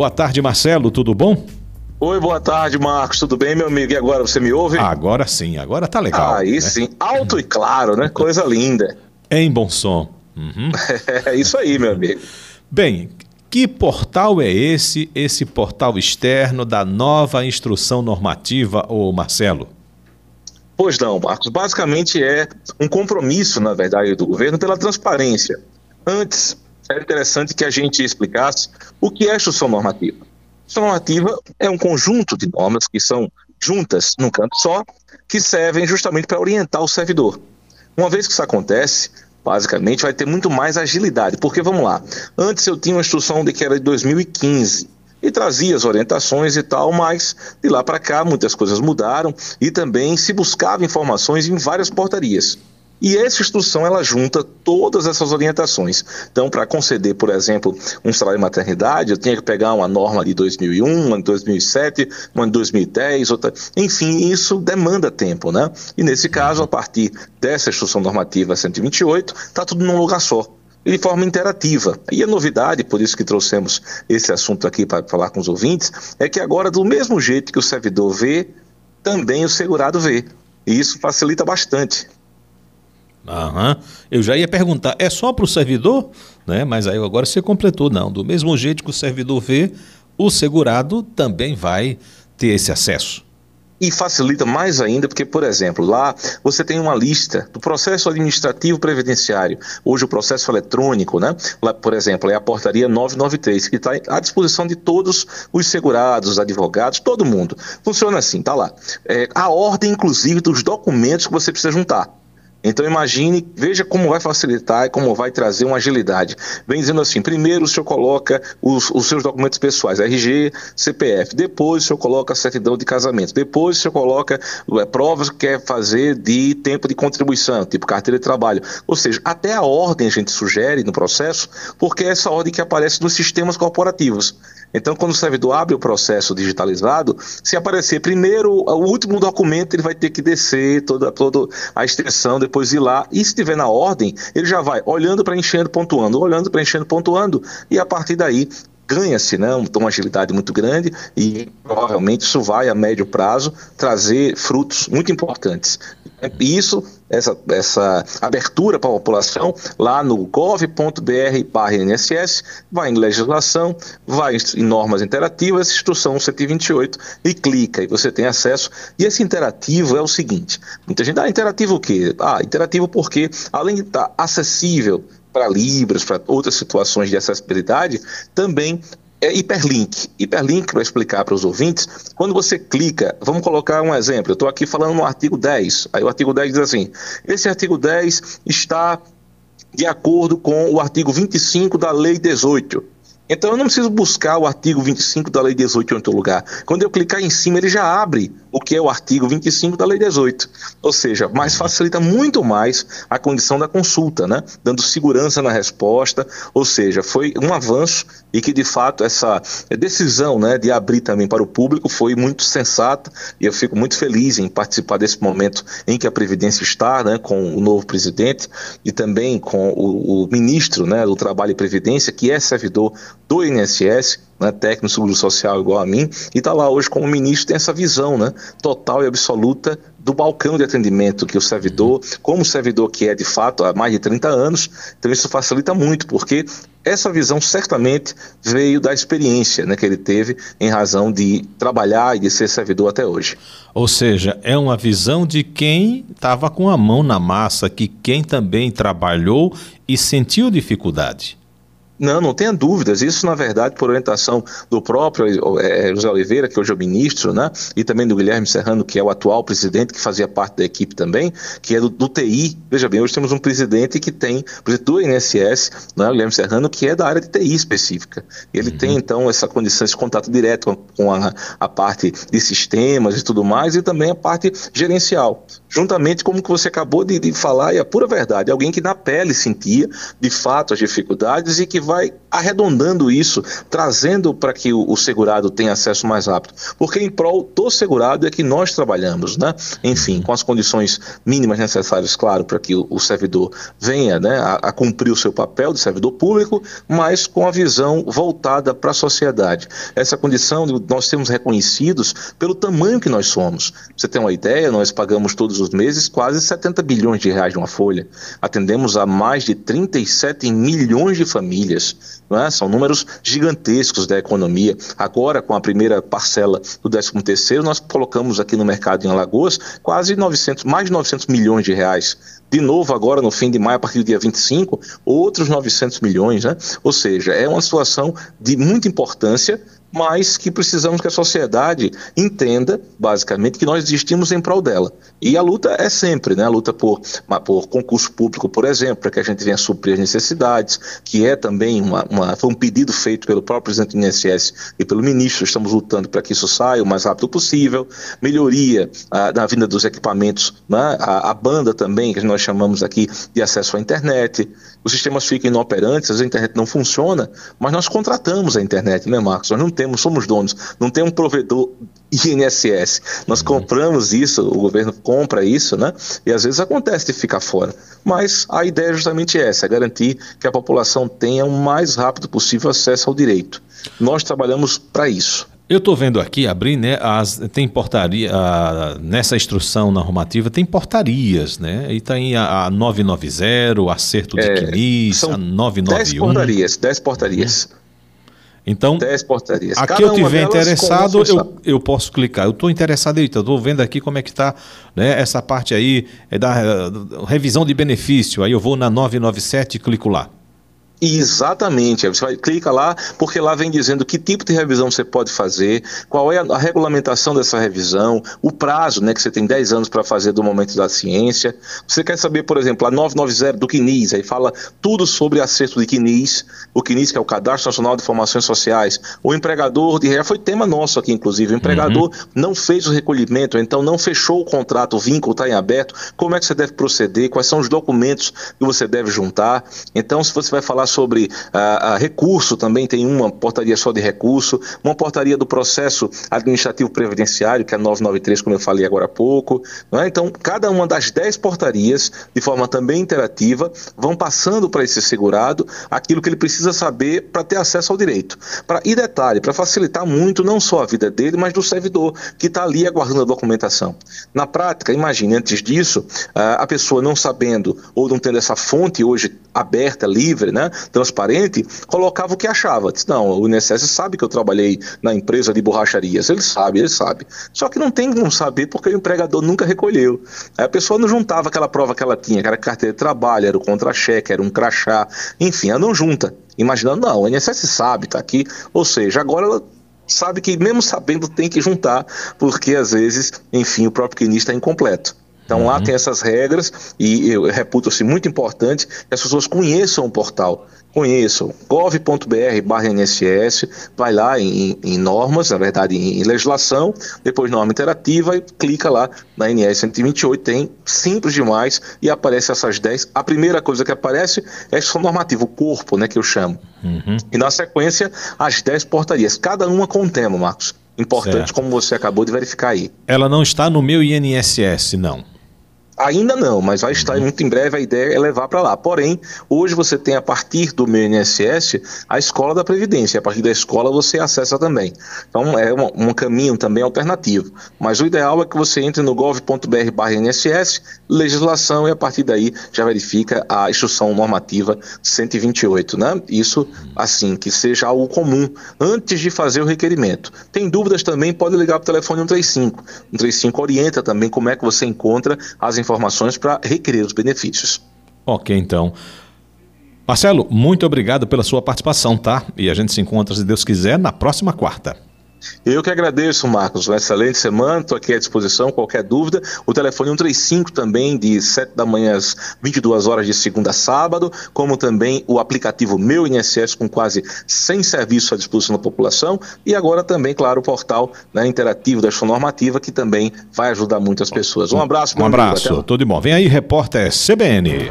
Boa tarde, Marcelo, tudo bom? Oi, boa tarde, Marcos. Tudo bem, meu amigo? E agora você me ouve? Agora sim, agora tá legal. Aí né? sim, alto e claro, né? Coisa linda. Em bom som. Uhum. É isso aí, meu amigo. Bem, que portal é esse, esse portal externo da nova instrução normativa, ô Marcelo? Pois não, Marcos. Basicamente é um compromisso, na verdade, do governo pela transparência. Antes, era interessante que a gente explicasse o que é instrução normativa. Instrução normativa é um conjunto de normas que são juntas num canto só, que servem justamente para orientar o servidor. Uma vez que isso acontece, basicamente vai ter muito mais agilidade, porque vamos lá, antes eu tinha uma instrução de que era de 2015, e trazia as orientações e tal, mas de lá para cá muitas coisas mudaram e também se buscava informações em várias portarias. E essa instrução ela junta todas essas orientações. Então, para conceder, por exemplo, um salário de maternidade, eu tinha que pegar uma norma de 2001, uma de 2007, uma de 2010, outra. Enfim, isso demanda tempo, né? E nesse caso, a partir dessa instrução normativa 128, está tudo num lugar só de forma interativa. E a novidade, por isso que trouxemos esse assunto aqui para falar com os ouvintes, é que agora, do mesmo jeito que o servidor vê, também o segurado vê. E isso facilita bastante. Aham. Eu já ia perguntar, é só para o servidor? Né? Mas aí agora você completou, não. Do mesmo jeito que o servidor vê, o segurado também vai ter esse acesso. E facilita mais ainda, porque, por exemplo, lá você tem uma lista do processo administrativo previdenciário, hoje o processo eletrônico, né? Lá, por exemplo, é a portaria 993, que está à disposição de todos os segurados, advogados, todo mundo. Funciona assim, tá lá. É, a ordem, inclusive, dos documentos que você precisa juntar. Então imagine, veja como vai facilitar e como vai trazer uma agilidade. Vem dizendo assim, primeiro o senhor coloca os, os seus documentos pessoais, RG, CPF, depois o senhor coloca a certidão de casamento, depois o senhor coloca é, provas que quer fazer de tempo de contribuição, tipo carteira de trabalho. Ou seja, até a ordem a gente sugere no processo, porque é essa ordem que aparece nos sistemas corporativos. Então, quando o servidor abre o processo digitalizado, se aparecer primeiro o último documento, ele vai ter que descer toda, toda a extensão, depois ir lá. E se estiver na ordem, ele já vai olhando, preenchendo, pontuando, olhando, preenchendo, pontuando, e a partir daí ganha-se né, uma agilidade muito grande e provavelmente isso vai a médio prazo trazer frutos muito importantes. E isso, essa, essa abertura para a população, lá no gov.br/nss, vai em legislação, vai em normas interativas, instrução 128 e clica e você tem acesso. E esse interativo é o seguinte: muita gente, ah, interativo o quê? Ah, interativo porque, além de estar acessível para Libras, para outras situações de acessibilidade, também é hiperlink. Hiperlink, para explicar para os ouvintes, quando você clica, vamos colocar um exemplo, eu estou aqui falando no artigo 10, aí o artigo 10 diz assim, esse artigo 10 está de acordo com o artigo 25 da Lei 18. Então eu não preciso buscar o artigo 25 da Lei 18 em outro lugar. Quando eu clicar em cima, ele já abre o que é o artigo 25 da Lei 18. Ou seja, mais facilita muito mais a condição da consulta, né? Dando segurança na resposta. Ou seja, foi um avanço e que de fato essa decisão, né, de abrir também para o público foi muito sensata e eu fico muito feliz em participar desse momento em que a Previdência está, né, com o novo presidente e também com o, o ministro, né, do Trabalho e Previdência, que é servidor do INSS, né, técnico seguro social igual a mim, e está lá hoje como ministro, tem essa visão né, total e absoluta do balcão de atendimento que o servidor, como servidor que é de fato há mais de 30 anos, então isso facilita muito, porque essa visão certamente veio da experiência né, que ele teve em razão de trabalhar e de ser servidor até hoje. Ou seja, é uma visão de quem estava com a mão na massa, que quem também trabalhou e sentiu dificuldade. Não, não tenha dúvidas. Isso, na verdade, por orientação do próprio é, José Oliveira, que hoje é o ministro, né? e também do Guilherme Serrano, que é o atual presidente, que fazia parte da equipe também, que é do, do TI. Veja bem, hoje temos um presidente que tem, presidente do INSS, né? o Guilherme Serrano, que é da área de TI específica. Ele uhum. tem, então, essa condição, esse contato direto com, com a, a parte de sistemas e tudo mais, e também a parte gerencial. Juntamente, como que você acabou de, de falar, e a pura verdade, alguém que na pele sentia, de fato, as dificuldades e que vai arredondando isso, trazendo para que o, o, segurado tenha acesso mais rápido. Porque em prol do segurado é que nós trabalhamos, né? Enfim, com as condições mínimas necessárias, claro, para que o, o, servidor venha né, a, a, cumprir o seu papel de servidor público, mas com a visão voltada para a sociedade. Essa condição nós temos reconhecidos pelo tamanho que nós somos. você tem uma ideia, nós pagamos todos os meses quase 70 bilhões de reais de uma folha. Atendemos a mais de 37 milhões de famílias. É? São números gigantescos da economia. Agora, com a primeira parcela do 13 terceiro, nós colocamos aqui no mercado em Alagoas quase 900, mais de 900 milhões de reais. De novo, agora no fim de maio, a partir do dia 25, outros 900 milhões. Né? Ou seja, é uma situação de muita importância mas que precisamos que a sociedade entenda, basicamente, que nós existimos em prol dela. E a luta é sempre, né? A luta por, por concurso público, por exemplo, para que a gente venha suprir as necessidades, que é também uma, uma, foi um pedido feito pelo próprio presidente do INSS e pelo ministro, estamos lutando para que isso saia o mais rápido possível. Melhoria ah, na vinda dos equipamentos, né? a, a banda também, que nós chamamos aqui de acesso à internet. Os sistemas ficam inoperantes, a internet não funciona, mas nós contratamos a internet, né, Marcos? Nós não temos, somos donos, não tem um provedor INSS. Nós uhum. compramos isso, o governo compra isso, né? E às vezes acontece de ficar fora. Mas a ideia é justamente essa, é garantir que a população tenha o mais rápido possível acesso ao direito. Nós trabalhamos para isso. Eu estou vendo aqui, abrir, né, as, tem portaria, a, nessa instrução normativa tem portarias, né, e tem a, a 990, o acerto de é, CNIS, a 991. 10 portarias, 10 portarias. Então, 10 portarias. aqui Cada eu tiver interessado, eu, eu posso clicar. Eu estou interessado, eu estou vendo aqui como é que está né, essa parte aí é da uh, revisão de benefício. Aí eu vou na 997 e clico lá. Exatamente. Você vai, clica lá, porque lá vem dizendo que tipo de revisão você pode fazer, qual é a, a regulamentação dessa revisão, o prazo, né, que você tem 10 anos para fazer do momento da ciência. Você quer saber, por exemplo, a 990 do CNIS, aí fala tudo sobre acerto de CNIS, o CNIS que é o Cadastro Nacional de Informações Sociais. O empregador, de já foi tema nosso aqui, inclusive, o empregador uhum. não fez o recolhimento, então não fechou o contrato, o vínculo está em aberto, como é que você deve proceder, quais são os documentos que você deve juntar. Então, se você vai falar sobre a, a recurso, também tem uma portaria só de recurso, uma portaria do processo administrativo previdenciário, que é a 993, como eu falei agora há pouco. É? Então, cada uma das 10 portarias, de forma também interativa, vão passando para esse segurado aquilo que ele precisa saber para ter acesso ao direito. Pra, e detalhe, para facilitar muito não só a vida dele, mas do servidor que está ali aguardando a documentação. Na prática, imagine, antes disso, a pessoa não sabendo ou não tendo essa fonte hoje aberta, livre, né, transparente, colocava o que achava. Diz, não, o INSS sabe que eu trabalhei na empresa de borracharias. Ele sabe, ele sabe. Só que não tem como saber porque o empregador nunca recolheu. Aí a pessoa não juntava aquela prova que ela tinha, que era carteira de trabalho, era o contra-cheque, era um crachá, enfim, ela não junta. Imaginando, não, o INSS sabe, está aqui. Ou seja, agora ela sabe que mesmo sabendo tem que juntar, porque às vezes, enfim, o próprio QNI está incompleto. Então uhum. lá tem essas regras e eu reputo-se muito importante que as pessoas conheçam o portal conheçam gov.br barra INSS, vai lá em, em, normas, na verdade em legislação, depois norma interativa e clica lá na NS 128, tem simples demais e aparece essas 10. A primeira coisa que aparece é a normativa, o corpo, né, que eu chamo. Uhum. E na sequência, as 10 portarias, cada uma com um tema, Marcos. Importante, certo. como você acabou de verificar aí. Ela não está no meu INSS, não. Ainda não, mas vai estar muito em breve. A ideia é levar para lá. Porém, hoje você tem a partir do meu INSS a escola da Previdência. A partir da escola você acessa também. Então é um, um caminho também alternativo. Mas o ideal é que você entre no gov.br/INSS, legislação e a partir daí já verifica a instrução normativa 128, né? Isso assim que seja algo comum antes de fazer o requerimento. Tem dúvidas também pode ligar para o telefone 135. 135 orienta também como é que você encontra as informações informações para requerer os benefícios. Ok, então. Marcelo, muito obrigado pela sua participação, tá? E a gente se encontra, se Deus quiser, na próxima quarta. Eu que agradeço, Marcos. Uma excelente semana. Estou aqui à disposição. Qualquer dúvida. O telefone 135 também, de 7 da manhã às 22 horas de segunda a sábado, como também o aplicativo Meu INSS, com quase 100 serviços à disposição da população. E agora também, claro, o portal né, interativo da normativa, que também vai ajudar muitas pessoas. Um abraço, Um abraço. Tudo de bom. Vem aí, repórter CBN.